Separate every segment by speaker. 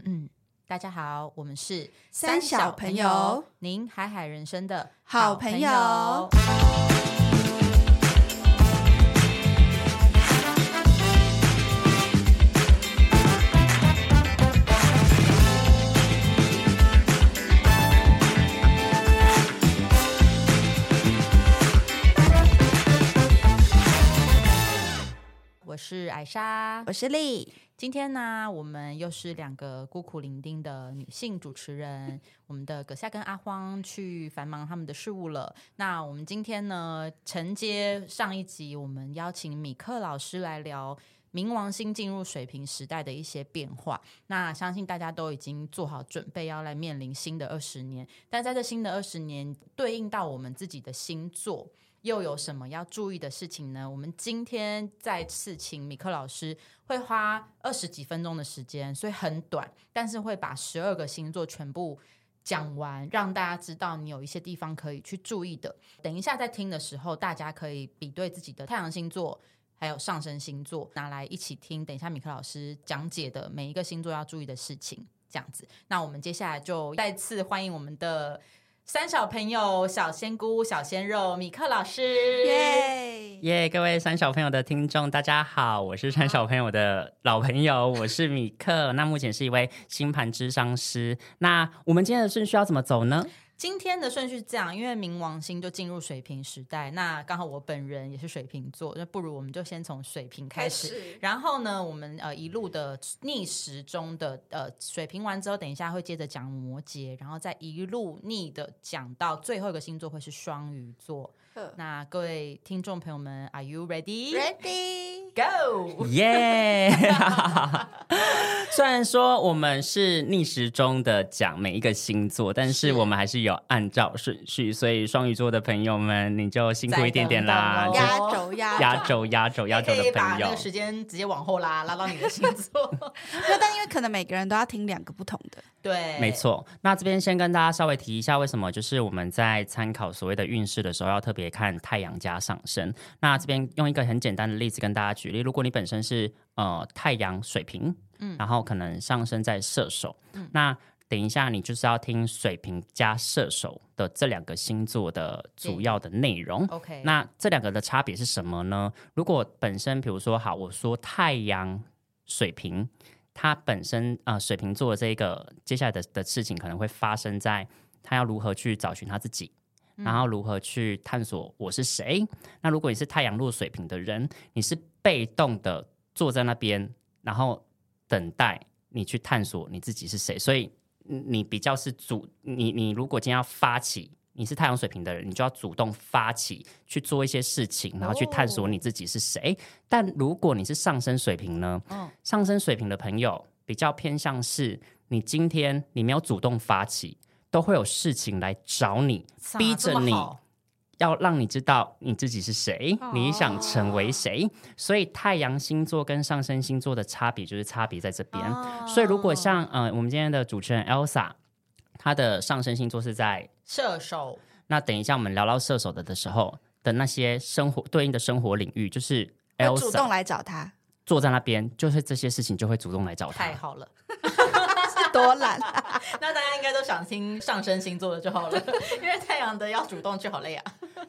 Speaker 1: 嗯嗯，大家好，我们是
Speaker 2: 三小朋友，
Speaker 1: 您海海人生的
Speaker 2: 好朋友。
Speaker 1: 我是艾莎，
Speaker 2: 我是丽。
Speaker 1: 今天呢，我们又是两个孤苦伶仃的女性主持人。我们的葛夏跟阿荒去繁忙他们的事务了。那我们今天呢，承接上一集，我们邀请米克老师来聊冥王星进入水平时代的一些变化。那相信大家都已经做好准备，要来面临新的二十年。但在这新的二十年，对应到我们自己的星座。又有什么要注意的事情呢？我们今天再次请米克老师，会花二十几分钟的时间，所以很短，但是会把十二个星座全部讲完，让大家知道你有一些地方可以去注意的。等一下在听的时候，大家可以比对自己的太阳星座还有上升星座，拿来一起听。等一下米克老师讲解的每一个星座要注意的事情，这样子。那我们接下来就再次欢迎我们的。三小朋友，小仙姑、小鲜肉，米克老师，
Speaker 3: 耶耶！各位三小朋友的听众，大家好，我是三小朋友的老朋友，我是米克。那目前是一位星盘智商师。那我们今天的顺序要怎么走呢？
Speaker 1: 今天的顺序是这样，因为冥王星就进入水瓶时代，那刚好我本人也是水瓶座，那不如我们就先从水瓶开始，开始然后呢，我们呃一路的逆时钟的呃水瓶完之后，等一下会接着讲摩羯，然后再一路逆的讲到最后一个星座会是双鱼座。那各位听众朋友们，Are you ready?
Speaker 2: Ready?
Speaker 1: Go!
Speaker 3: 耶！Yeah! 虽然说我们是逆时钟的讲每一个星座，但是我们还是有按照顺序，所以双鱼座的朋友们你就辛苦一点点啦，
Speaker 2: 压轴压
Speaker 3: 压轴压轴压轴的朋友，可以把那
Speaker 1: 个时间直接往后拉，拉到你的星座。
Speaker 2: 那，但因为可能每个人都要听两个不同的，
Speaker 1: 对，
Speaker 3: 没错。那这边先跟大家稍微提一下，为什么就是我们在参考所谓的运势的时候，要特别看太阳加上升。那这边用一个很简单的例子跟大家举例，如果你本身是呃太阳水瓶。嗯，然后可能上升在射手，嗯，那等一下你就是要听水瓶加射手的这两个星座的主要的内容。
Speaker 1: OK，
Speaker 3: 那这两个的差别是什么呢？如果本身比如说好，我说太阳水瓶，他本身啊、呃、水瓶座的这个接下来的的事情可能会发生在他要如何去找寻他自己，然后如何去探索我是谁。那如果你是太阳落水瓶的人，你是被动的坐在那边，然后。等待你去探索你自己是谁，所以你比较是主你你如果今天要发起，你是太阳水瓶的人，你就要主动发起去做一些事情，然后去探索你自己是谁。哦、但如果你是上升水瓶呢？哦、上升水瓶的朋友比较偏向是，你今天你没有主动发起，都会有事情来找你，逼着你。要让你知道你自己是谁，你想成为谁，哦、所以太阳星座跟上升星座的差别就是差别在这边。哦、所以如果像呃我们今天的主持人 Elsa，她的上升星座是在
Speaker 1: 射手，
Speaker 3: 那等一下我们聊到射手的的时候的那些生活对应的生活领域，就是 Elsa
Speaker 2: 主动来找他，
Speaker 3: 坐在那边，就是这些事情就会主动来找他。
Speaker 1: 太好了。
Speaker 2: 多懒，
Speaker 1: 那大家应该都想听上升星座的就好了，因为太阳的要主动就好累啊。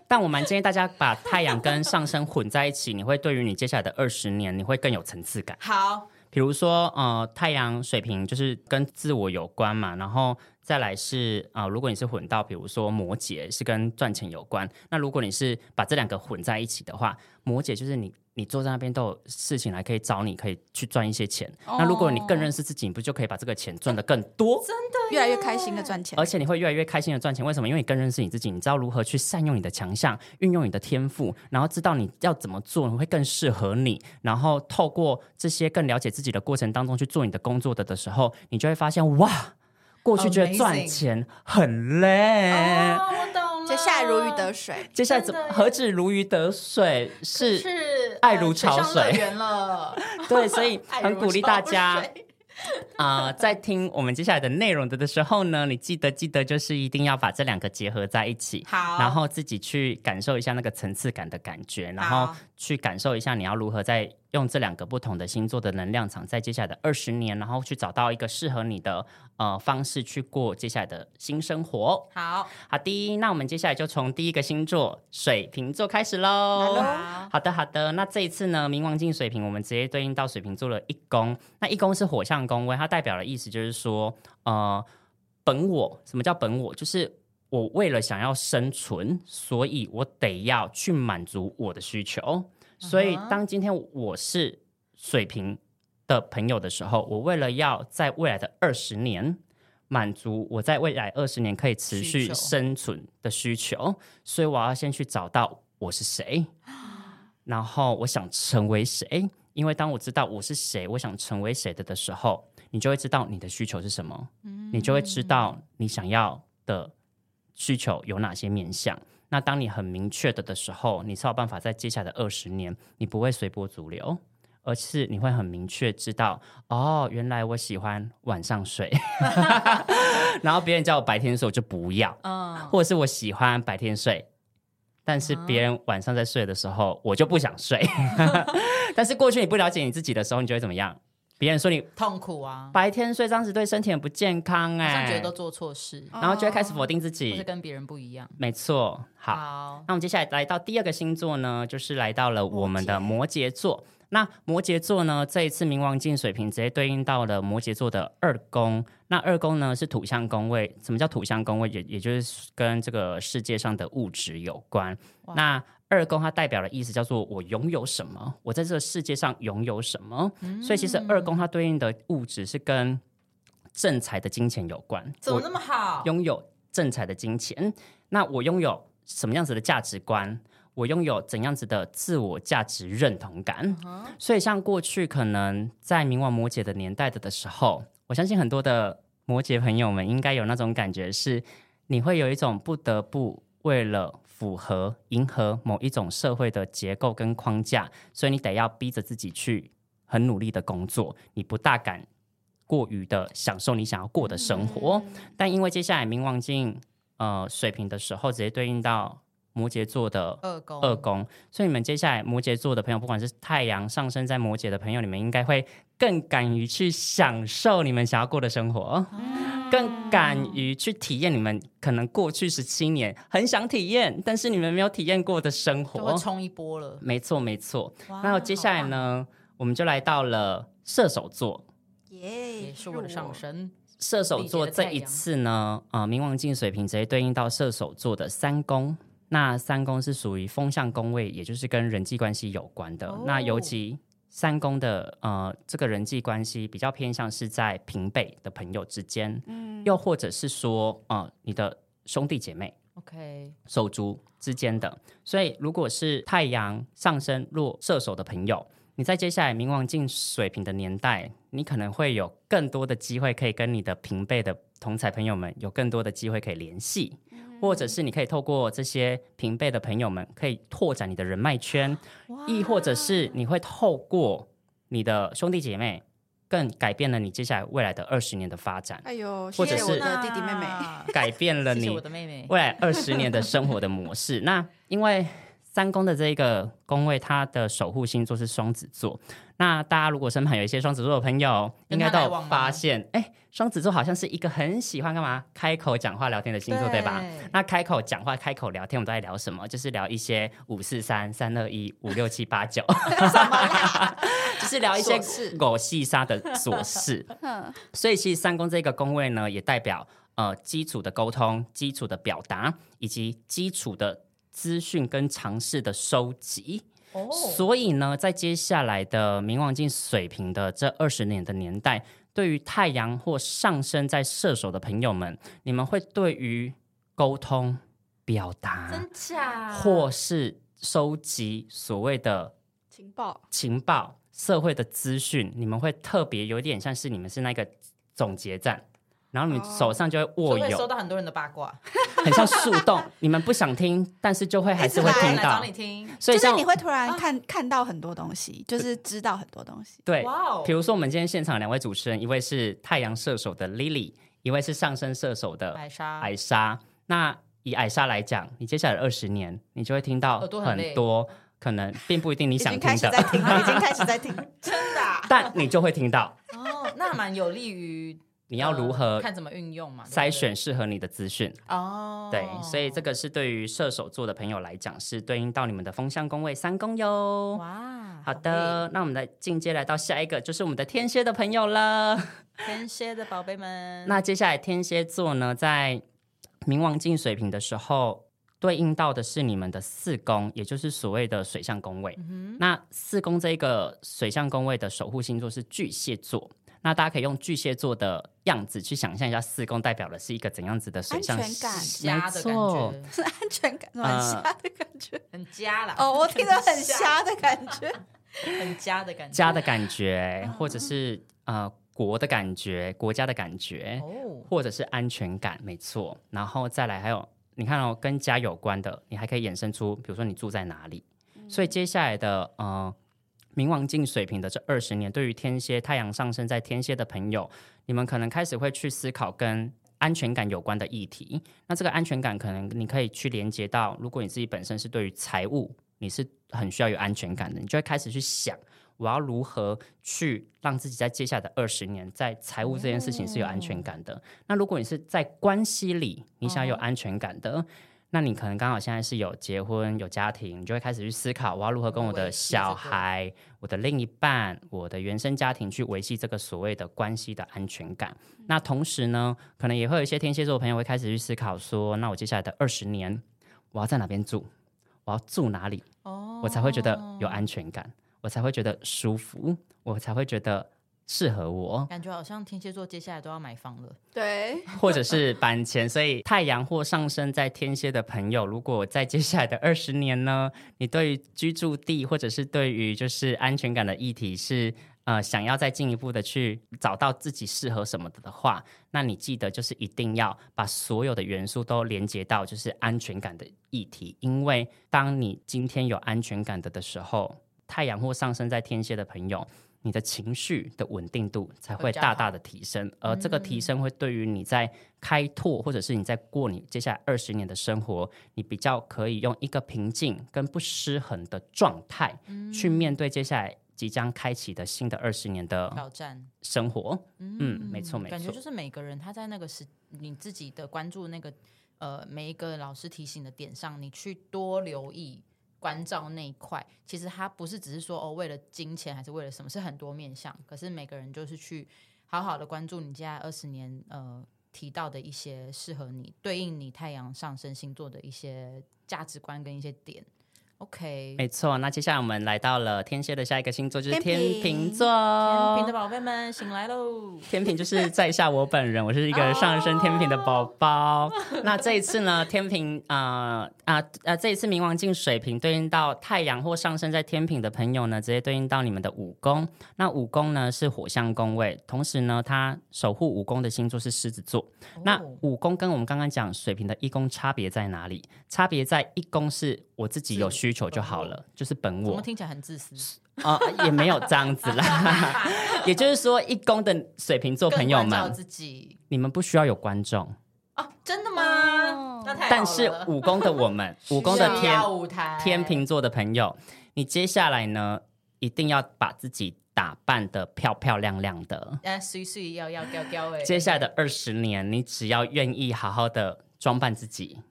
Speaker 3: 但我蛮建议大家把太阳跟上升混在一起，你会对于你接下来的二十年，你会更有层次感。
Speaker 1: 好，
Speaker 3: 比如说呃，太阳水瓶就是跟自我有关嘛，然后再来是啊、呃，如果你是混到比如说摩羯是跟赚钱有关，那如果你是把这两个混在一起的话，摩羯就是你。你坐在那边都有事情来可以找你，可以去赚一些钱。Oh. 那如果你更认识自己，你不就可以把这个钱赚得更多？
Speaker 1: 真的，
Speaker 2: 越来越开心的赚钱，
Speaker 3: 而且你会越来越开心的赚钱。为什么？因为你更认识你自己，你知道如何去善用你的强项，运用你的天赋，然后知道你要怎么做会更适合你。然后透过这些更了解自己的过程当中去做你的工作的的时候，你就会发现哇，过去觉得赚钱很累。
Speaker 1: Oh, 我懂了。
Speaker 2: 接下来如鱼得水，
Speaker 3: 接下来怎么何止如鱼得水？是。
Speaker 1: 是
Speaker 3: 爱如潮水，
Speaker 1: 了
Speaker 3: 对，所以 很鼓励大家啊、呃，在听我们接下来的内容的的时候呢，你记得记得就是一定要把这两个结合在一起，
Speaker 1: 好，
Speaker 3: 然后自己去感受一下那个层次感的感觉，然后去感受一下你要如何在用这两个不同的星座的能量场，在接下来的二十年，然后去找到一个适合你的呃方式去过接下来的新生活。
Speaker 1: 好
Speaker 3: 好的，那我们接下来就从第一个星座水瓶座开始喽。
Speaker 1: 好
Speaker 3: 好的，好的。那这一次呢，冥王镜水瓶，我们直接对应到水瓶座的一宫。那一宫是火象宫位，它代表的意思就是说，呃，本我。什么叫本我？就是我为了想要生存，所以我得要去满足我的需求。所以，当今天我是水瓶的朋友的时候，我为了要在未来的二十年满足我在未来二十年可以持续生存的需求，需求，所以我要先去找到我是谁，然后我想成为谁。因为当我知道我是谁，我想成为谁的的时候，你就会知道你的需求是什么，你就会知道你想要的需求有哪些面向。那当你很明确的的时候，你才有办法在接下来的二十年，你不会随波逐流，而是你会很明确知道，哦，原来我喜欢晚上睡，然后别人叫我白天睡我就不要，嗯，或者是我喜欢白天睡，但是别人晚上在睡的时候，我就不想睡。但是过去你不了解你自己的时候，你就会怎么样？别人说你
Speaker 1: 痛苦啊，
Speaker 3: 白天睡这样子对身体很不健康哎、欸，
Speaker 1: 好像觉得都做错事，
Speaker 3: 然后就会开始否定自己，
Speaker 1: 或是跟别人不一样。
Speaker 3: 没错，好，
Speaker 1: 好，
Speaker 3: 那我们接下来来到第二个星座呢，就是来到了我们的摩羯座。那摩羯座呢，这一次冥王进水瓶，直接对应到了摩羯座的二宫。那二宫呢是土象宫位，什么叫土象宫位？也也就是跟这个世界上的物质有关。那二宫它代表的意思叫做我拥有什么，我在这个世界上拥有什么。嗯、所以其实二宫它对应的物质是跟正财的金钱有关。
Speaker 1: 怎么那么好？
Speaker 3: 拥有正财的金钱，那我拥有什么样子的价值观？我拥有怎样子的自我价值认同感？嗯、所以像过去可能在冥王摩羯的年代的的时候，我相信很多的摩羯朋友们应该有那种感觉，是你会有一种不得不为了。符合迎合某一种社会的结构跟框架，所以你得要逼着自己去很努力的工作，你不大敢过于的享受你想要过的生活。嗯、但因为接下来冥王镜呃水平的时候，直接对应到摩羯座的二宫，二宫，所以你们接下来摩羯座的朋友，不管是太阳上升在摩羯的朋友，你们应该会更敢于去享受你们想要过的生活。嗯更敢于去体验你们可能过去十七年很想体验，但是你们没有体验过的生活，
Speaker 1: 冲一波了。
Speaker 3: 没错，没错。那接下来呢，我们就来到了射手座，
Speaker 1: 耶，也是我的上升。
Speaker 3: 射手座这一次呢，啊、呃，冥王进水瓶直接对应到射手座的三宫。那三宫是属于风象宫位，也就是跟人际关系有关的。哦、那尤其。三宫的呃，这个人际关系比较偏向是在平辈的朋友之间，嗯，又或者是说，呃，你的兄弟姐妹
Speaker 1: ，OK，
Speaker 3: 手足之间的。所以，如果是太阳上升落射手的朋友，你在接下来冥王进水平的年代，你可能会有更多的机会可以跟你的平辈的同彩朋友们有更多的机会可以联系。或者是你可以透过这些平辈的朋友们，可以拓展你的人脉圈，亦或者是你会透过你的兄弟姐妹，更改变了你接下来未来的二十年的发展。
Speaker 2: 哎呦，
Speaker 3: 或者是
Speaker 2: 弟弟妹妹，
Speaker 3: 改变了 你未来二十年的生活的模式。那因为三宫的这个宫位，它的守护星座是双子座。那大家如果身旁有一些双子座的朋友，应该都有发现，哎，双子座好像是一个很喜欢干嘛开口讲话聊天的星座，对，对吧？那开口讲话、开口聊天，我们都在聊什么？就是聊一些五四三、三二一、五六七八九 就是聊一些狗细沙的琐事。所以其实三宫这个宫位呢，也代表呃基础的沟通、基础的表达以及基础的资讯跟尝试的收集。Oh. 所以呢，在接下来的冥王镜水平的这二十年的年代，对于太阳或上升在射手的朋友们，你们会对于沟通、表达、
Speaker 1: 真假，
Speaker 3: 或是收集所谓的
Speaker 2: 情报、
Speaker 3: 情报、社会的资讯，你们会特别有点像是你们是那个总结站。然后你手上就会握有，
Speaker 1: 收到很多人的八卦，
Speaker 3: 很像树洞。你们不想听，但是就会还是会听到。
Speaker 1: 找你听，
Speaker 2: 所以就是你会突然看看到很多东西，就是知道很多东西。
Speaker 3: 对，比如说我们今天现场两位主持人，一位是太阳射手的 Lily，一位是上升射手的艾莎。艾莎，那以艾莎来讲，你接下来二十年，你就会听到很多可能并不一定你想听的，
Speaker 2: 已经开始在听了，已经开始在听，
Speaker 1: 真的、啊。
Speaker 3: 但你就会听到。
Speaker 1: 哦，那蛮有利于
Speaker 3: 你要如何、呃、
Speaker 1: 看怎么运用嘛，
Speaker 3: 筛选适合你的资讯。
Speaker 1: 哦，
Speaker 3: 对，所以这个是对于射手座的朋友来讲，是对应到你们的风象宫位三宫哟。
Speaker 1: 哇，
Speaker 3: 好的，好，那我们来进阶来到下一个，就是我们的天蝎的朋友了。
Speaker 1: 天蝎的宝贝们，
Speaker 3: 那接下来天蝎座呢，在冥王进水瓶的时候，对应到的是你们的四宫，也就是所谓的水象宫位。嗯、那四宫这个水象宫位的守护星座是巨蟹座。那大家可以用巨蟹座的样子去想象一下，四宫代表的是一个怎样子的水象？
Speaker 2: 安全感，
Speaker 1: 家的感觉，
Speaker 2: 是安全感，很瞎的感觉，
Speaker 1: 很家啦。
Speaker 2: 哦，我听得很瞎的感觉，
Speaker 1: 很家的感觉，
Speaker 3: 家的感觉，或者是呃。国的感觉，国家的感觉，哦、或者是安全感，没错。然后再来，还有你看哦，跟家有关的，你还可以衍生出，比如说你住在哪里。嗯、所以接下来的呃，冥王进水平的这二十年，对于天蝎太阳上升在天蝎的朋友，你们可能开始会去思考跟安全感有关的议题。那这个安全感，可能你可以去连接到，如果你自己本身是对于财务，你是很需要有安全感的，你就会开始去想。我要如何去让自己在接下来的二十年，在财务这件事情是有安全感的？哦、那如果你是在关系里，你想要有安全感的，哦、那你可能刚好现在是有结婚、有家庭，你就会开始去思考，我要如何跟我的小孩、我，我的另一半、我的原生家庭去维系这个所谓的关系的安全感。嗯、那同时呢，可能也会有一些天蝎座的朋友会开始去思考说，那我接下来的二十年，我要在哪边住？我要住哪里？哦，我才会觉得有安全感。我才会觉得舒服，我才会觉得适合我。
Speaker 1: 感觉好像天蝎座接下来都要买房了，
Speaker 2: 对，
Speaker 3: 或者是搬迁。所以太阳或上升在天蝎的朋友，如果在接下来的 二十年呢，你对于居住地或者是对于就是安全感的议题是呃想要再进一步的去找到自己适合什么的的话，那你记得就是一定要把所有的元素都连接到就是安全感的议题，因为当你今天有安全感的的时候。太阳或上升在天蝎的朋友，你的情绪的稳定度才会大大的提升，而这个提升会对于你在开拓，或者是你在过你接下来二十年的生活，你比较可以用一个平静跟不失衡的状态去面对接下来即将开启的新的二十年的挑战生活。嗯，没错没错，
Speaker 1: 感觉就是每个人他在那个时你自己的关注那个呃每一个老师提醒的点上，你去多留意。关照那一块，其实它不是只是说哦，为了金钱还是为了什么，是很多面向。可是每个人就是去好好的关注你接下来二十年呃提到的一些适合你、对应你太阳上升星座的一些价值观跟一些点。OK，
Speaker 3: 没错。那接下来我们来到了天蝎的下一个星座，就是天秤座。
Speaker 1: 天秤的宝贝们醒来喽！
Speaker 3: 天秤就是在下我本人，我是一个上升天秤的宝宝。Oh! 那这一次呢，天秤啊啊啊！这一次冥王镜水平，对应到太阳或上升在天秤的朋友呢，直接对应到你们的五宫。那五宫呢是火象宫位，同时呢，它守护五宫的星座是狮子座。Oh. 那五宫跟我们刚刚讲水平的一宫差别在哪里？差别在一宫是我自己有需。需求就好了，就是本我。
Speaker 1: 怎么听起来很自私
Speaker 3: 啊？也没有这样子啦。也就是说，一宫的水瓶座朋友们，你们不需要有观众
Speaker 1: 啊？真的吗？
Speaker 3: 但是五宫的我们，五宫的天天秤座的朋友，你接下来呢，一定要把自己打扮得漂漂亮亮的。
Speaker 1: 要要
Speaker 3: 接下来的二十年，你只要愿意好好的装扮自己。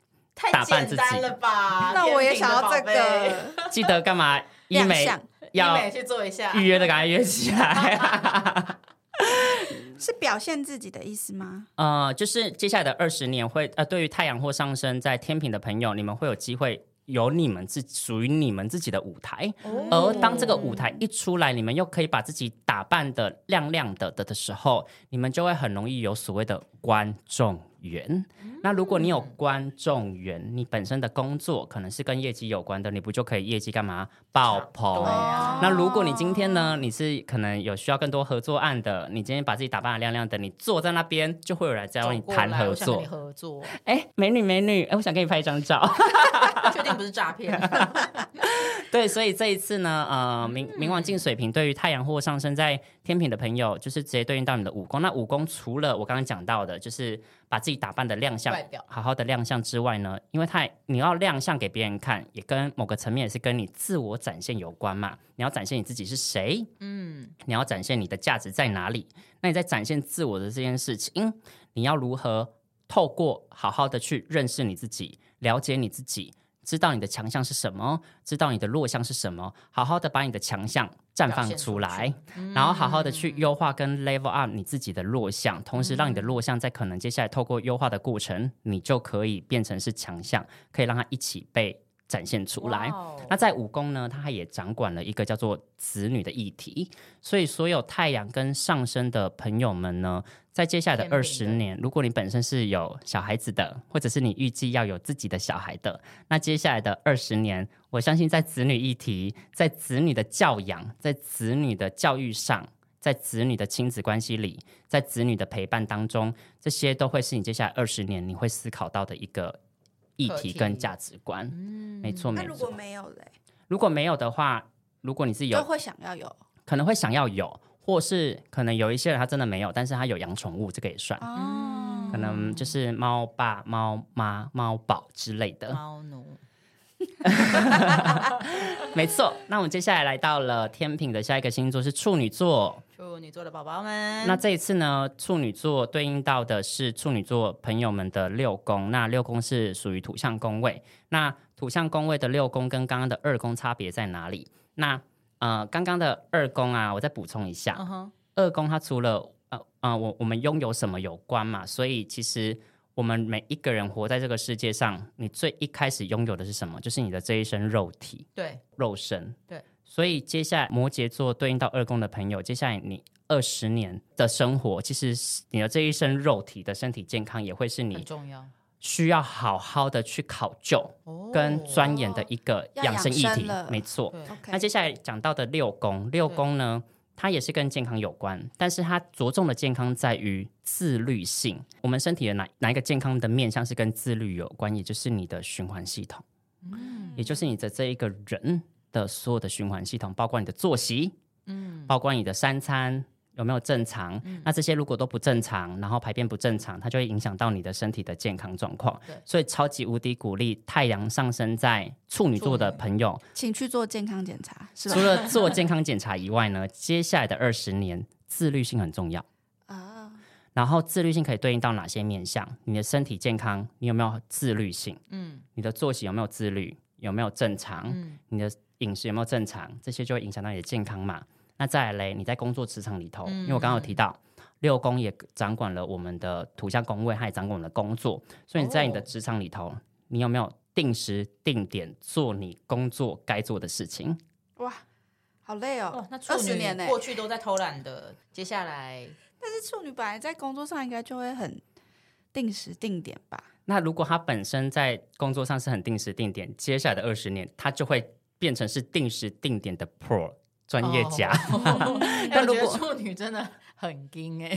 Speaker 1: 太简单了吧？
Speaker 2: 那我也想要这个。
Speaker 3: 记得干嘛？医美要
Speaker 1: 医美去做一下，
Speaker 3: 预约的赶快约起来。
Speaker 2: 是表现自己的意思吗？
Speaker 3: 呃，就是接下来的二十年会呃，对于太阳或上升在天平的朋友，你们会有机会有你们自属于你们自己的舞台。哦、而当这个舞台一出来，你们又可以把自己打扮的亮亮的的的时候，你们就会很容易有所谓的观众缘，那如果你有观众缘，你本身的工作可能是跟业绩有关的，你不就可以业绩干嘛？爆棚？啊、那如果你今天呢，你是可能有需要更多合作案的，你今天把自己打扮的亮亮的，你坐在那边就会有人在找你谈合作。
Speaker 1: 合作，
Speaker 3: 哎，美女美女，哎，我想跟你拍一张照，
Speaker 1: 确定不是诈骗？
Speaker 3: 对，所以这一次呢，呃，冥冥王进水平，对于太阳或上升在天平的朋友，就是直接对应到你的武功。那武功除了我刚刚讲到的，就是把自己打扮的亮相，好好的亮相之外呢，因为太你要亮相给别人看，也跟某个层面也是跟你自我展现有关嘛。你要展现你自己是谁，嗯，你要展现你的价值在哪里。那你在展现自我的这件事情，你要如何透过好好的去认识你自己，了解你自己，知道你的强项是什么，知道你的弱项是什么，好好的把你的强项绽放出来，然后好好的去优化跟 level up 你自己的弱项，同时让你的弱项在可能接下来透过优化的过程，你就可以变成是强项，可以让它一起被展现出来。那在五宫呢，它也掌管了一个叫做子女的议题，所以所有太阳跟上升的朋友们呢，在接下来的二十年，如果你本身是有小孩子的，或者是你预计要有自己的小孩的，那接下来的二十年，我相信在子女议题、在子女的教养、在子女的教育上、在子女的亲子关系里、在子女的陪伴当中，这些都会是你接下来二十年你会思考到的一个。议题跟价值观，嗯、没错没错。那
Speaker 2: 如果没有嘞？
Speaker 3: 如果没有的话，如果你是有，
Speaker 2: 都会想要有，
Speaker 3: 可能会想要有，或是可能有一些人他真的没有，但是他有养宠物，这个也算。哦，可能就是猫爸、猫妈、猫宝之类的。猫奴。没错。那我们接下来来到了天平的下一个星座是处女座。
Speaker 1: 处女座的宝宝们，
Speaker 3: 那这一次呢，处女座对应到的是处女座朋友们的六宫。那六宫是属于土象宫位。那土象宫位的六宫跟刚刚的二宫差别在哪里？那呃，刚刚的二宫啊，我再补充一下。Uh huh. 二宫它除了呃呃，我我们拥有什么有关嘛？所以其实我们每一个人活在这个世界上，你最一开始拥有的是什么？就是你的这一身肉体，
Speaker 1: 对，
Speaker 3: 肉身，
Speaker 1: 对。
Speaker 3: 所以接下来摩羯座对应到二宫的朋友，接下来你二十年的生活，其实你的这一身肉体的身体健康也会是你重要需要好好的去考究跟钻研的一个养生议题。没错。那接下来讲到的六宫，六宫呢，它也是跟健康有关，但是它着重的健康在于自律性。我们身体的哪哪一个健康的面向是跟自律有关？也就是你的循环系统，嗯，也就是你的这一个人。的所有的循环系统，包括你的作息，嗯，包括你的三餐有没有正常，嗯、那这些如果都不正常，然后排便不正常，它就会影响到你的身体的健康状况。对所以超级无敌鼓励太阳上升在处女座的朋友，
Speaker 2: 请去做健康检查。是吧？
Speaker 3: 除了 做健康检查以外呢，接下来的二十年自律性很重要啊。然后自律性可以对应到哪些面向？你的身体健康，你有没有自律性？嗯，你的作息有没有自律？有没有正常？嗯，你的。饮食有没有正常？这些就会影响到你的健康嘛。那再来，你在工作职场里头，嗯、因为我刚刚有提到六宫也掌管了我们的土象宫位，它也掌管我们的工作，所以你在你的职场里头，哦、你有没有定时定点做你工作该做的事情？
Speaker 2: 哇，好累哦！
Speaker 1: 哦那二十年呢？过去都在偷懒的，接下来，
Speaker 2: 但是处女本来在工作上应该就会很定时定点吧？
Speaker 3: 那如果他本身在工作上是很定时定点，接下来的二十年他就会。变成是定时定点的 Pro 专业家，
Speaker 1: 但如果处女真的很精哎，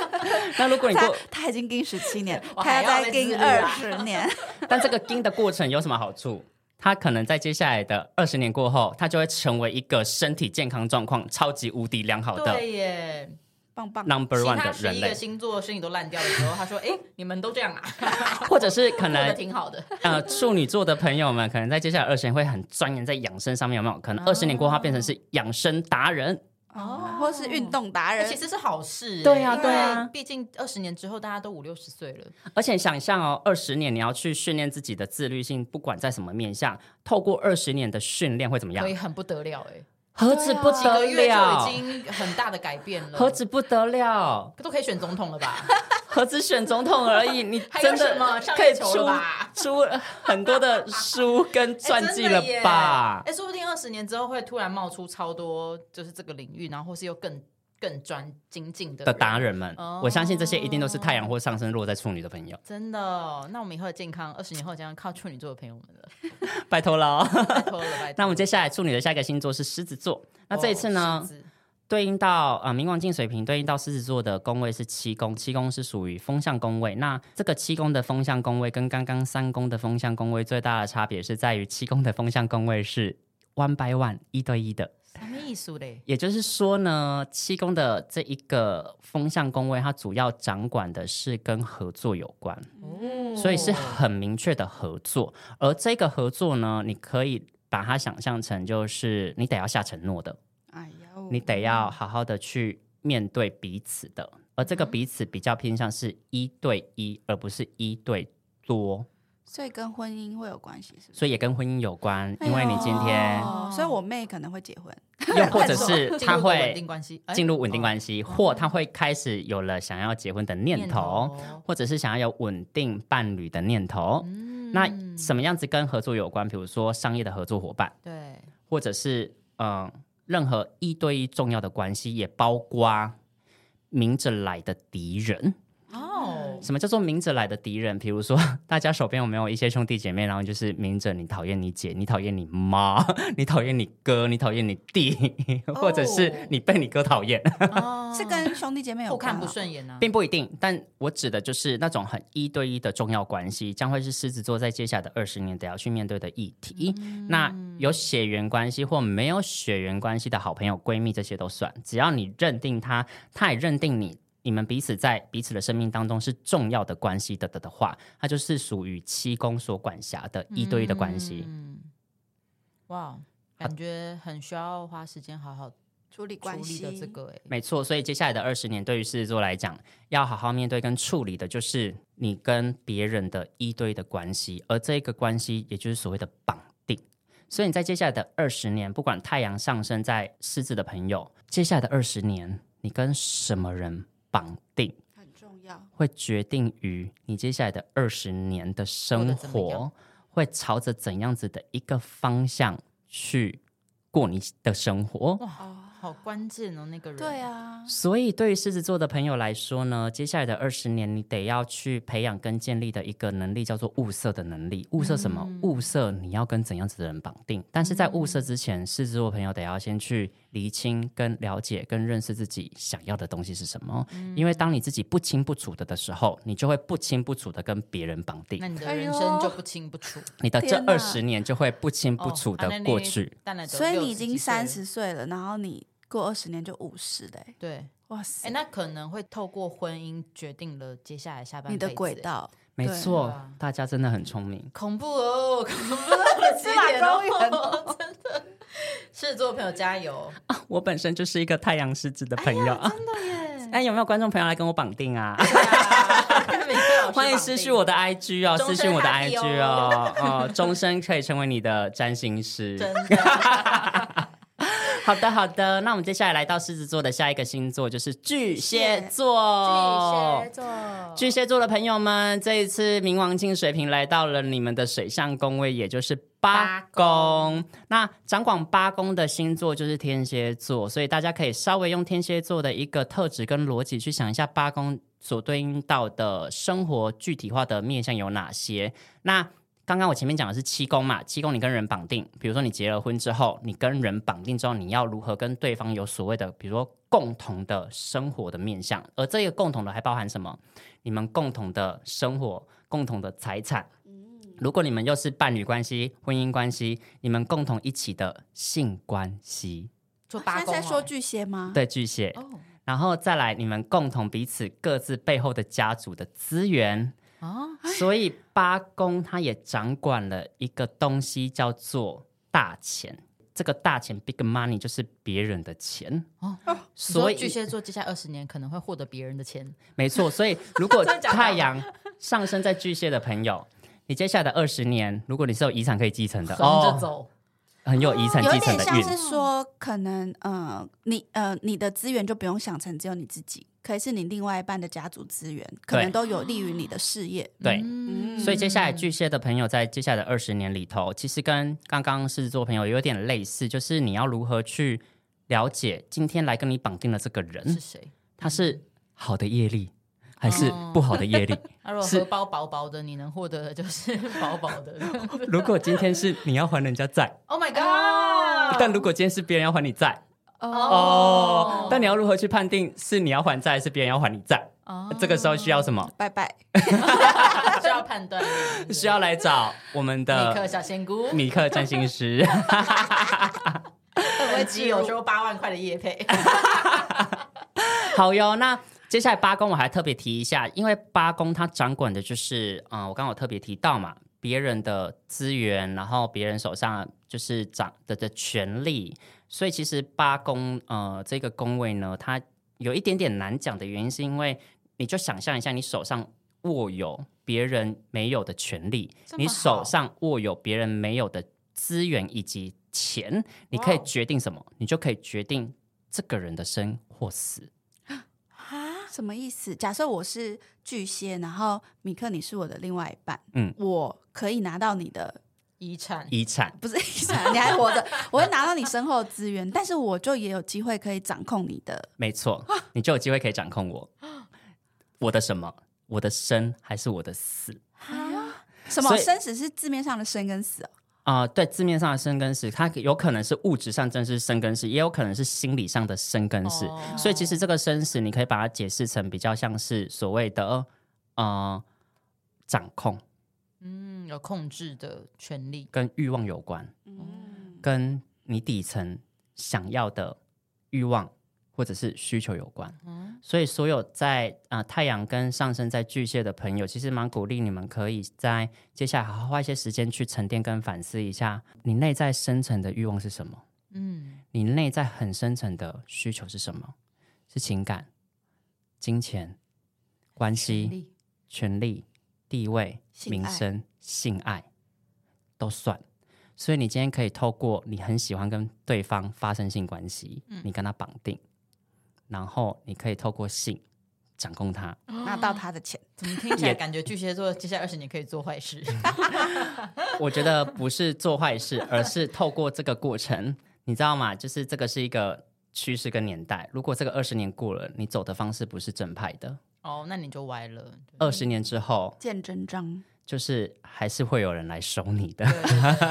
Speaker 3: 那如果你过
Speaker 2: 他已经盯十七年，他要再盯二十年，
Speaker 3: 但这个盯的过程有什么好处？他可能在接下来的二十年过后，他就会成为一个身体健康状况超级无敌良好的。
Speaker 1: 对耶。
Speaker 2: 棒棒
Speaker 3: ，Number One 的人
Speaker 1: 一个星座身体都烂掉的时候，他说：“哎，你们都这样啊？”
Speaker 3: 或者是可能
Speaker 1: 挺好的。
Speaker 3: 呃，处女座的朋友们，可能在接下来二十年会很钻研在养生上面，有没有？可能二十年过后，他变成是养生达人
Speaker 2: 哦，或是运动达人，
Speaker 1: 其实是好事。
Speaker 3: 对呀，对呀，
Speaker 1: 毕竟二十年之后，大家都五六十岁了。
Speaker 3: 而且想象哦，二十年你要去训练自己的自律性，不管在什么面向，透过二十年的训练会怎么样？
Speaker 1: 可以很不得了哎。
Speaker 3: 何止不得了，
Speaker 1: 已经很大的改变了。
Speaker 3: 何止不得了，
Speaker 1: 都可以选总统了。吧？
Speaker 3: 何止选总统而已，你真的可以出出很多的书跟传记了。吧？
Speaker 1: 哎，说不定二十年之后会突然冒出超多，就是这个领域，然后或是又更。更专精进的
Speaker 3: 的达人们，哦、我相信这些一定都是太阳或上升落在处女的朋友。
Speaker 1: 真的、哦，那我们以后的健康，二十年后将要靠处女座的朋友们了。
Speaker 3: 拜托了、哦，
Speaker 1: 拜托了，拜托。
Speaker 3: 那我们接下来处女的下一个星座是狮子座。那这一次呢，哦、对应到啊、呃、冥王镜水平，对应到狮子座的宫位是七宫，七宫是属于风象宫位。那这个七宫的风象宫位跟刚刚三宫的风象宫位最大的差别是在于，七宫的风象宫位是 one by one 一对一的。
Speaker 1: 什么意思嘞？
Speaker 3: 也就是说呢，七宫的这一个风向宫位，它主要掌管的是跟合作有关，
Speaker 1: 哦，
Speaker 3: 所以是很明确的合作。而这个合作呢，你可以把它想象成就是你得要下承诺的，
Speaker 2: 哎呀，
Speaker 3: 你得要好好的去面对彼此的。而这个彼此比较偏向是一对一，而不是一对多。
Speaker 2: 所以跟婚姻会有关系，是不是？
Speaker 3: 所以也跟婚姻有关，
Speaker 2: 哎、
Speaker 3: 因为你今天，
Speaker 2: 哦，所以我妹可能会结婚，
Speaker 3: 又或者是 她会
Speaker 1: 进入稳定关系，
Speaker 3: 进入稳定关系，
Speaker 1: 哎、
Speaker 3: 或她会开始有了想要结婚的念头，
Speaker 1: 念头
Speaker 3: 或者是想要有稳定伴侣的念头。
Speaker 1: 嗯、
Speaker 3: 那什么样子跟合作有关？比如说商业的合作伙伴，
Speaker 1: 对，
Speaker 3: 或者是嗯、呃，任何一对一重要的关系，也包括明着来的敌人。
Speaker 1: 哦，
Speaker 3: 什么叫做明着来的敌人？比如说，大家手边有没有一些兄弟姐妹，然后就是明着你讨厌你姐，你讨厌你妈，你讨厌你哥，你讨厌你弟，或者是你被你哥讨厌，
Speaker 1: 哦、
Speaker 2: 是跟兄弟姐妹有
Speaker 1: 看不顺眼呢、啊，
Speaker 3: 并不一定。但我指的就是那种很一对一的重要关系，将会是狮子座在接下来的二十年得要去面对的议题。嗯、那有血缘关系或没有血缘关系的好朋友、闺蜜，这些都算，只要你认定他，他也认定你。你们彼此在彼此的生命当中是重要的关系的的的话，它就是属于七宫所管辖的一对一的关系。
Speaker 1: 嗯，哇，感觉很需要花时间好好
Speaker 2: 处理关系
Speaker 1: 的这个哎，
Speaker 3: 没错。所以接下来的二十年，对于狮子座来讲，要好好面对跟处理的就是你跟别人的一对一的关系，而这个关系也就是所谓的绑定。所以你在接下来的二十年，不管太阳上升在狮子的朋友，接下来的二十年，你跟什么人？绑定
Speaker 2: 很重要，
Speaker 3: 会决定于你接下来的二十年的生活会朝着怎样子的一个方向去过你的生活。
Speaker 1: 哇好关键哦，那个人。
Speaker 2: 对啊，
Speaker 3: 所以对于狮子座的朋友来说呢，接下来的二十年，你得要去培养跟建立的一个能力，叫做物色的能力。物色什么？嗯、物色你要跟怎样子的人绑定。但是在物色之前，狮子座朋友得要先去厘清、跟了解、跟认识自己想要的东西是什么。嗯、因为当你自己不清不楚的的时候，你就会不清不楚的跟别人绑定。
Speaker 1: 那你的人生就不清不楚，
Speaker 3: 你的这二十年就会不清不楚的过去。
Speaker 1: 哦、
Speaker 2: 所以你已经三十岁了，然后你。过二十年就五十嘞，
Speaker 1: 对，
Speaker 2: 哇塞，
Speaker 1: 哎，那可能会透过婚姻决定了接下来下半辈子
Speaker 2: 你的轨道，
Speaker 3: 没错，大家真的很聪明，
Speaker 1: 恐怖哦，恐怖的起点哦，真的，狮子座朋友加油
Speaker 3: 啊！我本身就是一个太阳狮子的朋友，
Speaker 1: 真的耶！
Speaker 3: 哎，有没有观众朋友来跟我绑定啊？欢迎私讯我的 IG 哦，私讯我的 IG 哦，哦，终身可以成为你的占星师，真的。好的，好的。那我们接下来来到狮子座的下一个星座，就是巨蟹座。巨蟹座，巨蟹座的朋友们，这一次冥王星水平来到了你们的水象宫位，也就是八宫。八宫。那掌管八宫的星座就是天蝎座，所以大家可以稍微用天蝎座的一个特质跟逻辑去想一下八宫所对应到的生活具体化的面向有哪些。那刚刚我前面讲的是七宫嘛，七宫你跟人绑定，比如说你结了婚之后，你跟人绑定之后，你要如何跟对方有所谓的，比如说共同的生活的面向，而这个共同的还包含什么？你们共同的生活、共同的财产。如果你们又是伴侣关系、婚姻关系，你们共同一起的性关系。
Speaker 1: 做八宫、哦、
Speaker 2: 现在在说巨蟹吗？
Speaker 3: 对，巨蟹。哦、然后再来，你们共同彼此各自背后的家族的资源。哦，所以八宫他也掌管了一个东西，叫做大钱。这个大钱 （big money） 就是别人的钱哦。所以
Speaker 1: 巨蟹座接下来二十年可能会获得别人的钱，
Speaker 3: 没错。所以如果 太阳上升在巨蟹的朋友，你接下来的二十年，如果你是有遗产可以继承的，
Speaker 1: 横着走。
Speaker 3: 哦很有遗产继承的运，
Speaker 2: 有点像是说，可能呃，你呃，你的资源就不用想成只有你自己，可以是你另外一半的家族资源，可能都有利于你的事业。
Speaker 3: 对，嗯、所以接下来巨蟹的朋友在接下来的二十年里头，其实跟刚刚狮子座朋友有点类似，就是你要如何去了解今天来跟你绑定的这个人
Speaker 1: 是谁，
Speaker 3: 他是好的业力。还是不好的业力。
Speaker 1: 那如果荷包薄薄的，你能获得的就是薄薄的。
Speaker 3: 如果今天是你要还人家债
Speaker 1: ，Oh my god！
Speaker 3: 但如果今天是别人要还你债，哦，但你要如何去判定是你要还债，还是别人要还你债？哦，这个时候需要什么？
Speaker 2: 拜拜，
Speaker 1: 需要判断，
Speaker 3: 需要来找我们的
Speaker 1: 米克小仙姑、
Speaker 3: 米克占星师。
Speaker 1: 会集有收八万块的业配。
Speaker 3: 好哟，那接下来八宫我还特别提一下，因为八宫它掌管的就是，嗯，我刚刚有特别提到嘛，别人的资源，然后别人手上就是掌的的权利，所以其实八宫呃这个宫位呢，它有一点点难讲的原因，是因为你就想象一下，你手上握有别人没有的权利，你手上握有别人没有的资源以及钱，你可以决定什么？你就可以决定这个人的生或死。
Speaker 2: 什么意思？假设我是巨蟹，然后米克你是我的另外一半，
Speaker 3: 嗯，
Speaker 2: 我可以拿到你的
Speaker 1: 遗产，
Speaker 3: 遗产
Speaker 2: 不是 遗产，你还活着，我会拿到你身后的资源，但是我就也有机会可以掌控你的，
Speaker 3: 没错，你就有机会可以掌控我，我的什么？我的生还是我的死？
Speaker 2: 啊？什么生死是字面上的生跟死哦？
Speaker 3: 啊、呃，对，字面上的生跟死，它有可能是物质上真是生跟死，也有可能是心理上的生跟死。哦、所以其实这个生死，你可以把它解释成比较像是所谓的呃掌控，
Speaker 1: 嗯，有控制的权利，
Speaker 3: 跟欲望有关，嗯，跟你底层想要的欲望或者是需求有关。嗯所以，所有在啊、呃、太阳跟上升在巨蟹的朋友，其实蛮鼓励你们可以在接下来好好花一些时间去沉淀跟反思一下，你内在深层的欲望是什么？嗯，你内在很深层的需求是什么？是情感、金钱、关系、权力、权力地位、名声、性爱都算。所以，你今天可以透过你很喜欢跟对方发生性关系，你跟他绑定。然后你可以透过性掌控他，
Speaker 2: 拿到他的钱。
Speaker 1: 怎么听起来感觉巨蟹座接下来二十年可以做坏事？
Speaker 3: 我觉得不是做坏事，而是透过这个过程，你知道吗？就是这个是一个趋势跟年代。如果这个二十年过了，你走的方式不是正派的，
Speaker 1: 哦，那你就歪了。
Speaker 3: 二十年之后
Speaker 2: 见真章。
Speaker 3: 就是还是会有人来收你的。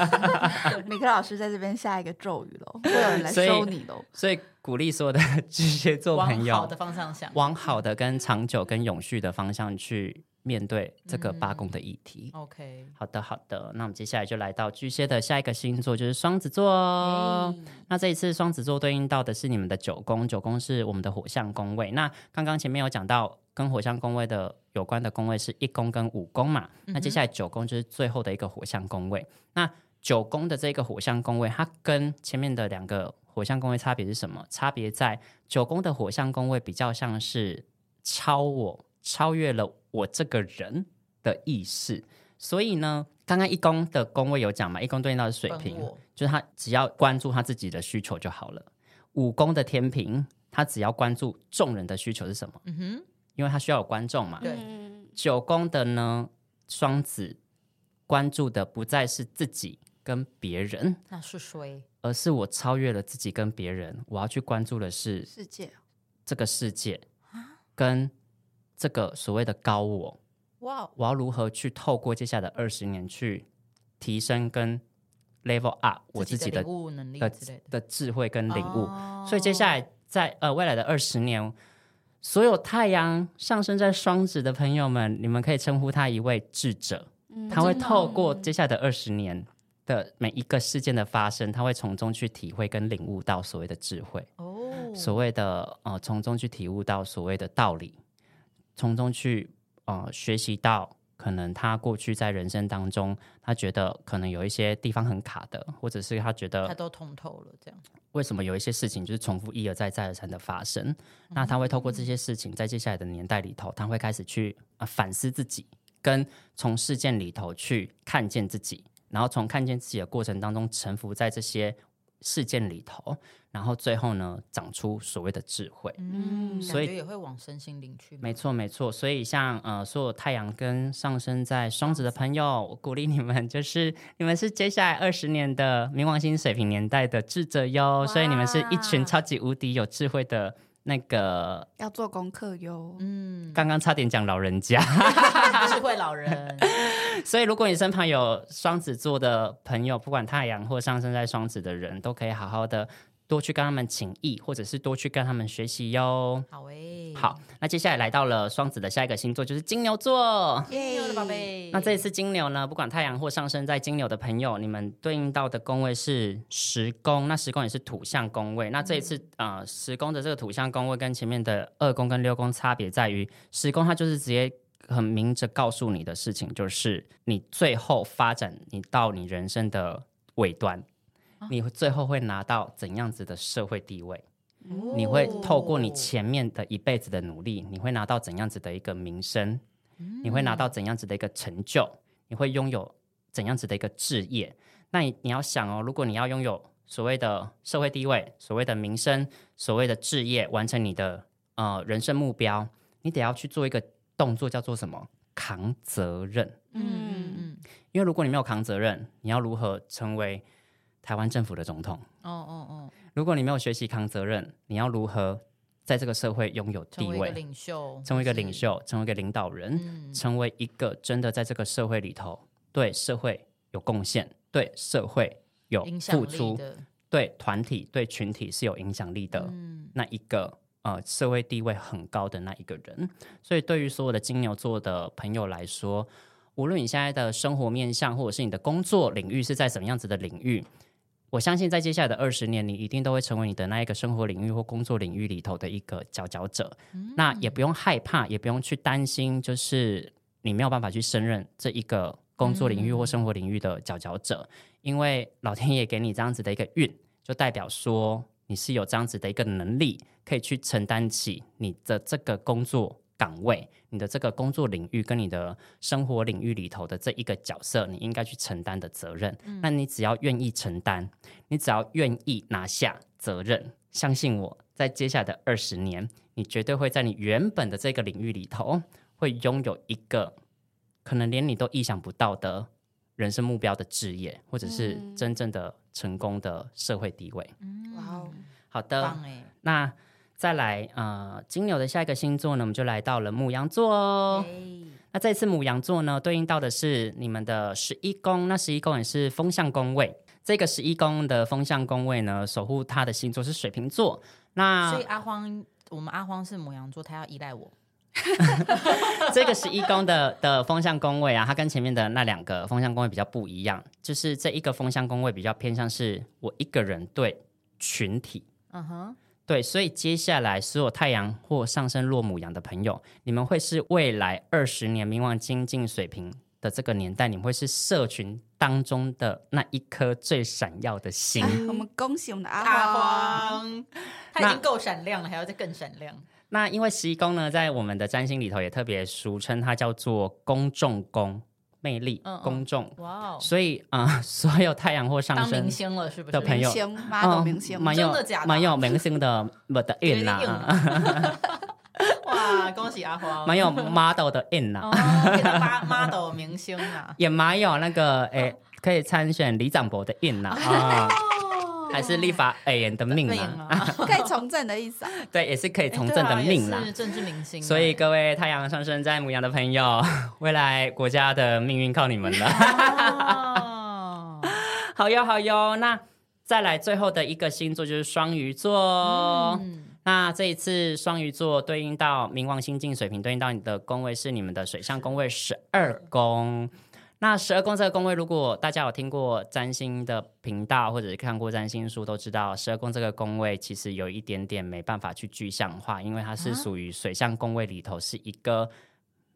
Speaker 2: 米克老师在这边下一个咒语喽，会有人来收你喽。
Speaker 3: 所以鼓励所有的 巨蟹座朋友
Speaker 1: 往好的方向想，
Speaker 3: 往好的跟长久跟永续的方向去面对这个八宫的议题。
Speaker 1: 嗯、OK，
Speaker 3: 好的好的，那我们接下来就来到巨蟹的下一个星座，就是双子座。Okay. 那这一次双子座对应到的是你们的九宫，九宫是我们的火象宫位。那刚刚前面有讲到。跟火象宫位的有关的宫位是一宫跟五宫嘛？那接下来九宫就是最后的一个火象宫位。那九宫的这个火象宫位，它跟前面的两个火象宫位差别是什么？差别在九宫的火象宫位比较像是超我，超越了我这个人的意识。所以呢，刚刚一宫的宫位有讲嘛？一宫对应到的是水平，就是他只要关注他自己的需求就好了。五宫的天平，他只要关注众人的需求是什么？嗯哼。因为他需要有观众嘛。对。九宫的呢，双子关注的不再是自己跟别人，
Speaker 1: 那是谁？
Speaker 3: 而是我超越了自己跟别人，我要去关注的是
Speaker 2: 世界，
Speaker 3: 这个世界跟这个所谓的高我。哇！我要如何去透过接下来的二十年去提升跟 level up 我自己的
Speaker 1: 能力
Speaker 3: 的的智慧跟领悟？所以接下来在呃未来的二十年。所有太阳上升在双子的朋友们，你们可以称呼他一位智者。嗯、他会透过接下来的二十年的每一个事件的发生，他会从中去体会跟领悟到所谓的智慧。哦，所谓的呃，从中去体悟到所谓的道理，从中去呃学习到。可能他过去在人生当中，他觉得可能有一些地方很卡的，或者是他觉得
Speaker 1: 他都通透了，这样。
Speaker 3: 为什么有一些事情就是重复一而再再而三的发生？嗯、那他会透过这些事情，在接下来的年代里头，他会开始去啊反思自己，跟从事件里头去看见自己，然后从看见自己的过程当中，臣服在这些。事件里头，然后最后呢，长出所谓的智慧。
Speaker 1: 嗯，所以也会往身心灵去。
Speaker 3: 没错，没错。所以像呃，所有太阳跟上升在双子的朋友，我鼓励你们，就是你们是接下来二十年的冥王星水平年代的智者哟。所以你们是一群超级无敌有智慧的。那个
Speaker 2: 要做功课哟，
Speaker 3: 嗯，刚刚差点讲老人家，
Speaker 1: 智慧老人。
Speaker 3: 所以如果你身旁有双子座的朋友，不管太阳或上升在双子的人，都可以好好的多去跟他们请益，或者是多去跟他们学习哟。
Speaker 1: 好诶，
Speaker 3: 好，那接下来来到了双子的下一个星座就是金牛座。
Speaker 1: 金牛的宝贝，
Speaker 3: 那这一次金牛呢，不管太阳或上升在金牛的朋友，你们对应到的宫位是十宫，那十宫也是土象宫位。那这一次啊、嗯呃，十宫的这个土象宫位跟前面的二宫跟六宫差别在于，十宫它就是直接很明着告诉你的事情，就是你最后发展你到你人生的尾端。你最后会拿到怎样子的社会地位？哦、你会透过你前面的一辈子的努力，你会拿到怎样子的一个名声？嗯、你会拿到怎样子的一个成就？你会拥有怎样子的一个置业？那你你要想哦，如果你要拥有所谓的社会地位、所谓的名声、所谓的置业，完成你的呃人生目标，你得要去做一个动作，叫做什么？扛责任。嗯嗯嗯。因为如果你没有扛责任，你要如何成为？台湾政府的总统，哦哦哦！如果你没有学习扛责任，你要如何在这个社会拥有地位？领袖，成为一个领袖，成为一个领导人，嗯、成为一个真的在这个社会里头对社会有贡献、对社会有付出、对团体、对群体是有影响力的、嗯、那一个呃社会地位很高的那一个人。所以，对于所有的金牛座的朋友来说，无论你现在的生活面向，或者是你的工作领域是在什么样子的领域。我相信，在接下来的二十年，你一定都会成为你的那一个生活领域或工作领域里头的一个佼佼者。嗯、那也不用害怕，也不用去担心，就是你没有办法去胜任这一个工作领域或生活领域的佼佼者，嗯、因为老天爷给你这样子的一个运，就代表说你是有这样子的一个能力，可以去承担起你的这个工作。岗位，你的这个工作领域跟你的生活领域里头的这一个角色，你应该去承担的责任。嗯、那你只要愿意承担，你只要愿意拿下责任，相信我在接下来的二十年，你绝对会在你原本的这个领域里头，会拥有一个可能连你都意想不到的人生目标的置业，或者是真正的成功的社会地位。哇哦、嗯，好的，那。再来，呃，金牛的下一个星座呢，我们就来到了牡羊座哦。那这次牡羊座呢，对应到的是你们的十一宫，那十一宫也是风象宫位。这个十一宫的风象宫位呢，守护他的星座是水瓶座。那
Speaker 1: 所以阿荒，我们阿荒是母羊座，他要依赖我。
Speaker 3: 这个十一宫的的风象宫位啊，它跟前面的那两个风象宫位比较不一样，就是这一个风象宫位比较偏向是我一个人对群体。嗯哼、uh。对，所以接下来所有太阳或上升落母羊的朋友，你们会是未来二十年冥王精进水平的这个年代，你们会是社群当中的那一颗最闪耀的星。
Speaker 2: 我们恭喜我们的阿黄，
Speaker 1: 他已经够闪亮了，还要再更闪亮。
Speaker 3: 那因为十一宫呢，在我们的占星里头也特别俗称它叫做公众宫。魅力、公众，哇哦！所以啊，所有太阳或上升
Speaker 1: 当明星了，是不是？
Speaker 3: 的朋友，
Speaker 2: 妈明星，
Speaker 3: 蛮有蛮有明星的 我的运啦！
Speaker 1: 哇，恭喜阿花，
Speaker 3: 蛮有 model 的运呐，
Speaker 1: 啊，哦 model 明星啊，
Speaker 3: 也蛮有那个诶，可以参选李长博的运呐啊。还是立法委员的命啊，
Speaker 2: 可以从政的意思啊？
Speaker 3: 对，也是可以从政的命啦。
Speaker 1: 是政治明星。
Speaker 3: 所以各位太阳上升在牡羊的朋友，未来国家的命运靠你们了。好哟，好哟。那再来最后的一个星座就是双鱼座。那这一次双鱼座对应到冥王星进水瓶，对应到你的宫位是你们的水象宫位十二宫。那十二宫这个宫位，如果大家有听过占星的频道，或者是看过占星书，都知道十二宫这个宫位其实有一点点没办法去具象化，因为它是属于水象宫位里头是一个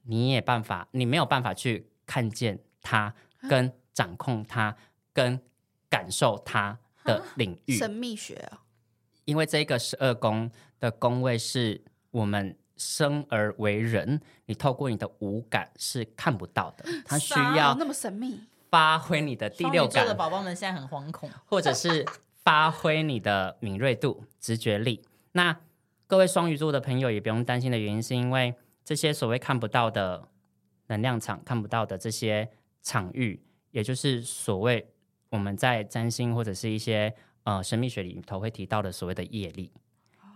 Speaker 3: 你也办法，你没有办法去看见它、跟掌控它、跟感受它的领域。
Speaker 2: 神秘学啊，
Speaker 3: 因为这个十二宫的宫位是我们。生而为人，你透过你的五感是看不到的，它需要
Speaker 2: 那么神秘，
Speaker 3: 发挥你的第六感。
Speaker 1: 的宝宝们现在很惶恐，
Speaker 3: 或者是发挥你的敏锐度、直觉力。那各位双鱼座的朋友也不用担心的原因，是因为这些所谓看不到的能量场、看不到的这些场域，也就是所谓我们在占星或者是一些呃神秘学里头会提到的所谓的业力。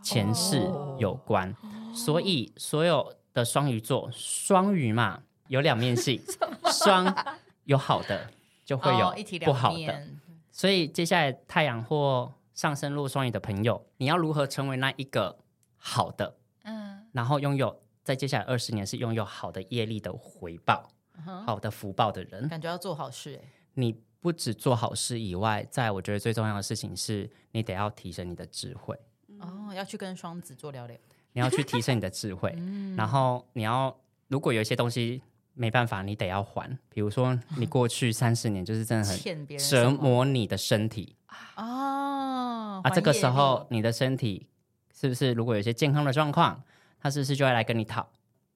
Speaker 3: 前世有关，哦、所以所有的双鱼座，双鱼嘛，有两面性，双有好的，就会有不好的，哦、所以接下来太阳或上升落双鱼的朋友，你要如何成为那一个好的？嗯，然后拥有在接下来二十年是拥有好的业力的回报，嗯、好的福报的人，
Speaker 1: 感觉要做好事哎。
Speaker 3: 你不只做好事以外，在我觉得最重要的事情是你得要提升你的智慧。
Speaker 1: 哦，要去跟双子座聊聊。
Speaker 3: 你要去提升你的智慧，嗯、然后你要如果有一些东西没办法，你得要还。比如说，你过去 三十年就是真的很折磨你的身体
Speaker 1: 哦，
Speaker 3: 啊，这个时候你的身体是不是如果有一些健康的状况，他是不是就会来跟你讨？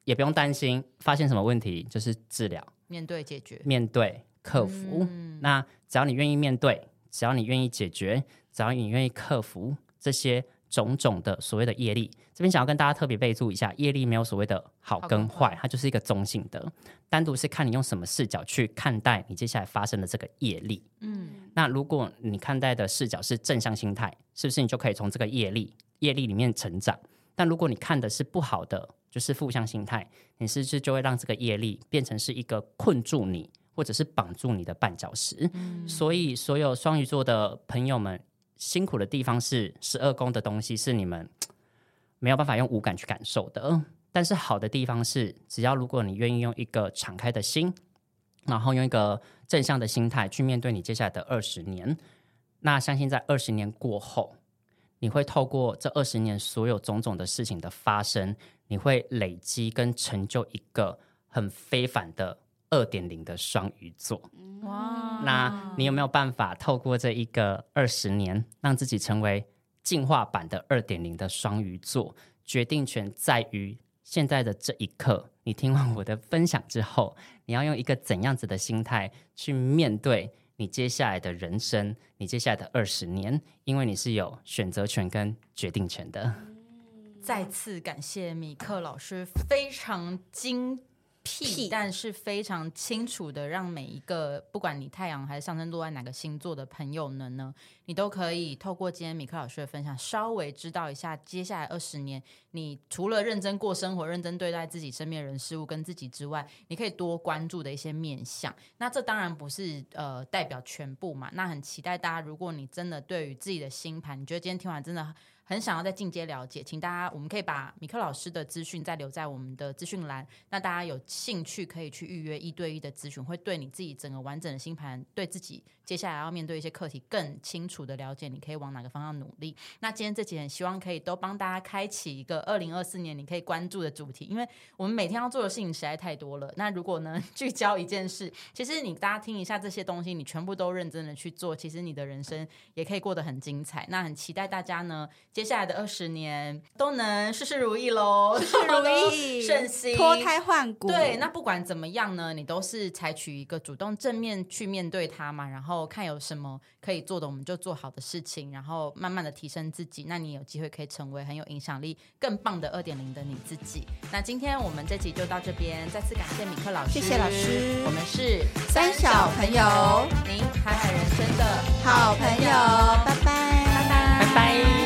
Speaker 3: 也不用担心发现什么问题，就是治疗、
Speaker 1: 面对、解决、
Speaker 3: 面对、克服。嗯、那只要你愿意面对，只要你愿意解决，只要你愿意克服这些。种种的所谓的业力，这边想要跟大家特别备注一下，业力没有所谓的好跟坏，它就是一个中性的，单独是看你用什么视角去看待你接下来发生的这个业力。嗯，那如果你看待的视角是正向心态，是不是你就可以从这个业力业力里面成长？但如果你看的是不好的，就是负向心态，你是不是就会让这个业力变成是一个困住你，或者是绑住你的绊脚石？嗯，所以所有双鱼座的朋友们。辛苦的地方是十二宫的东西是你们 没有办法用五感去感受的，但是好的地方是，只要如果你愿意用一个敞开的心，然后用一个正向的心态去面对你接下来的二十年，那相信在二十年过后，你会透过这二十年所有种种的事情的发生，你会累积跟成就一个很非凡的。二点零的双鱼座，哇！那你有没有办法透过这一个二十年，让自己成为进化版的二点零的双鱼座？决定权在于现在的这一刻。你听完我的分享之后，你要用一个怎样子的心态去面对你接下来的人生，你接下来的二十年？因为你是有选择权跟决定权的。
Speaker 1: 再次感谢米克老师，非常精。屁，但是非常清楚的，让每一个不管你太阳还是上升落在哪个星座的朋友们呢，你都可以透过今天米克老师的分享，稍微知道一下接下来二十年，你除了认真过生活、认真对待自己身边人事物跟自己之外，你可以多关注的一些面向。那这当然不是呃代表全部嘛。那很期待大家，如果你真的对于自己的星盘，你觉得今天听完真的。很想要再进阶了解，请大家，我们可以把米克老师的资讯再留在我们的资讯栏。那大家有兴趣可以去预约一对一的咨询，会对你自己整个完整的星盘，对自己接下来要面对一些课题更清楚楚的了解，你可以往哪个方向努力。那今天这集很希望可以都帮大家开启一个二零二四年你可以关注的主题，因为我们每天要做的事情实在太多了。那如果呢，聚焦一件事，其实你大家听一下这些东西，你全部都认真的去做，其实你的人生也可以过得很精彩。那很期待大家呢。接下来的二十年都能事事如意喽，
Speaker 2: 事事如意，
Speaker 1: 顺心，
Speaker 2: 脱胎换骨。
Speaker 1: 对，那不管怎么样呢，你都是采取一个主动正面去面对它嘛，然后看有什么可以做的，我们就做好的事情，然后慢慢的提升自己。那你有机会可以成为很有影响力、更棒的二点零的你自己。那今天我们这集就到这边，再次感谢米克老师，
Speaker 2: 谢谢老师。
Speaker 1: 我们是
Speaker 2: 三小朋友，
Speaker 1: 您海海人生的
Speaker 2: 好朋友，拜拜，
Speaker 1: 拜拜，拜拜。